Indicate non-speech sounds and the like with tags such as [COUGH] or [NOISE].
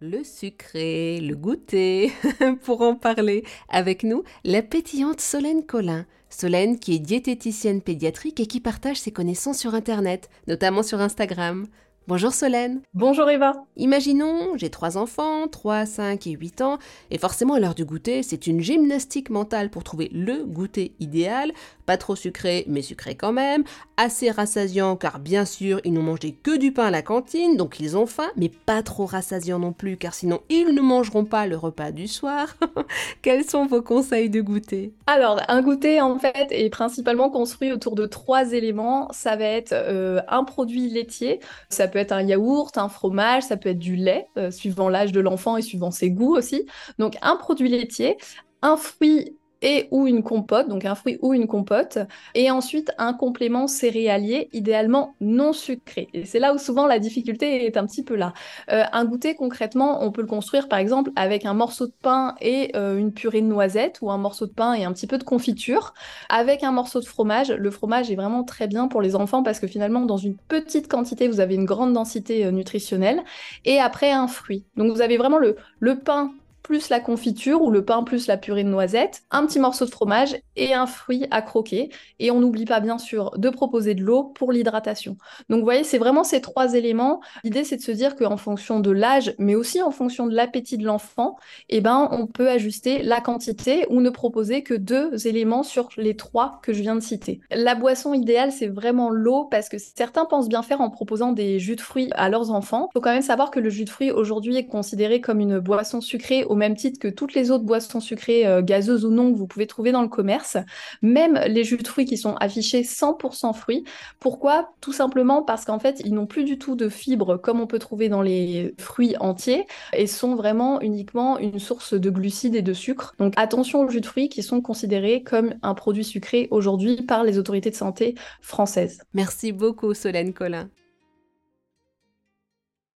le sucré, le goûter. [LAUGHS] Pour en parler avec nous, la pétillante Solène Collin. Solène qui est diététicienne pédiatrique et qui partage ses connaissances sur Internet, notamment sur Instagram. Bonjour Solène. Bonjour Eva. Imaginons, j'ai trois enfants, 3, 5 et 8 ans, et forcément à l'heure du goûter, c'est une gymnastique mentale pour trouver le goûter idéal, pas trop sucré, mais sucré quand même, assez rassasiant car bien sûr ils n'ont mangé que du pain à la cantine, donc ils ont faim, mais pas trop rassasiant non plus car sinon ils ne mangeront pas le repas du soir. [LAUGHS] Quels sont vos conseils de goûter? Alors, un goûter en fait est principalement construit autour de trois éléments. Ça va être euh, un produit laitier, ça peut peut être un yaourt, un fromage, ça peut être du lait, euh, suivant l'âge de l'enfant et suivant ses goûts aussi. Donc un produit laitier, un fruit et ou une compote, donc un fruit ou une compote, et ensuite un complément céréalier, idéalement non sucré. Et c'est là où souvent la difficulté est un petit peu là. Euh, un goûter, concrètement, on peut le construire par exemple avec un morceau de pain et euh, une purée de noisettes, ou un morceau de pain et un petit peu de confiture, avec un morceau de fromage. Le fromage est vraiment très bien pour les enfants parce que finalement, dans une petite quantité, vous avez une grande densité euh, nutritionnelle, et après un fruit. Donc vous avez vraiment le, le pain plus la confiture ou le pain plus la purée de noisettes, un petit morceau de fromage et un fruit à croquer. Et on n'oublie pas bien sûr de proposer de l'eau pour l'hydratation. Donc vous voyez, c'est vraiment ces trois éléments. L'idée c'est de se dire qu'en fonction de l'âge, mais aussi en fonction de l'appétit de l'enfant, eh ben, on peut ajuster la quantité ou ne proposer que deux éléments sur les trois que je viens de citer. La boisson idéale, c'est vraiment l'eau parce que certains pensent bien faire en proposant des jus de fruits à leurs enfants. Il faut quand même savoir que le jus de fruits aujourd'hui est considéré comme une boisson sucrée au même titre que toutes les autres boissons sucrées, euh, gazeuses ou non, que vous pouvez trouver dans le commerce, même les jus de fruits qui sont affichés 100% fruits. Pourquoi? Tout simplement parce qu'en fait, ils n'ont plus du tout de fibres comme on peut trouver dans les fruits entiers et sont vraiment uniquement une source de glucides et de sucre. Donc attention aux jus de fruits qui sont considérés comme un produit sucré aujourd'hui par les autorités de santé françaises. Merci beaucoup Solène Collin.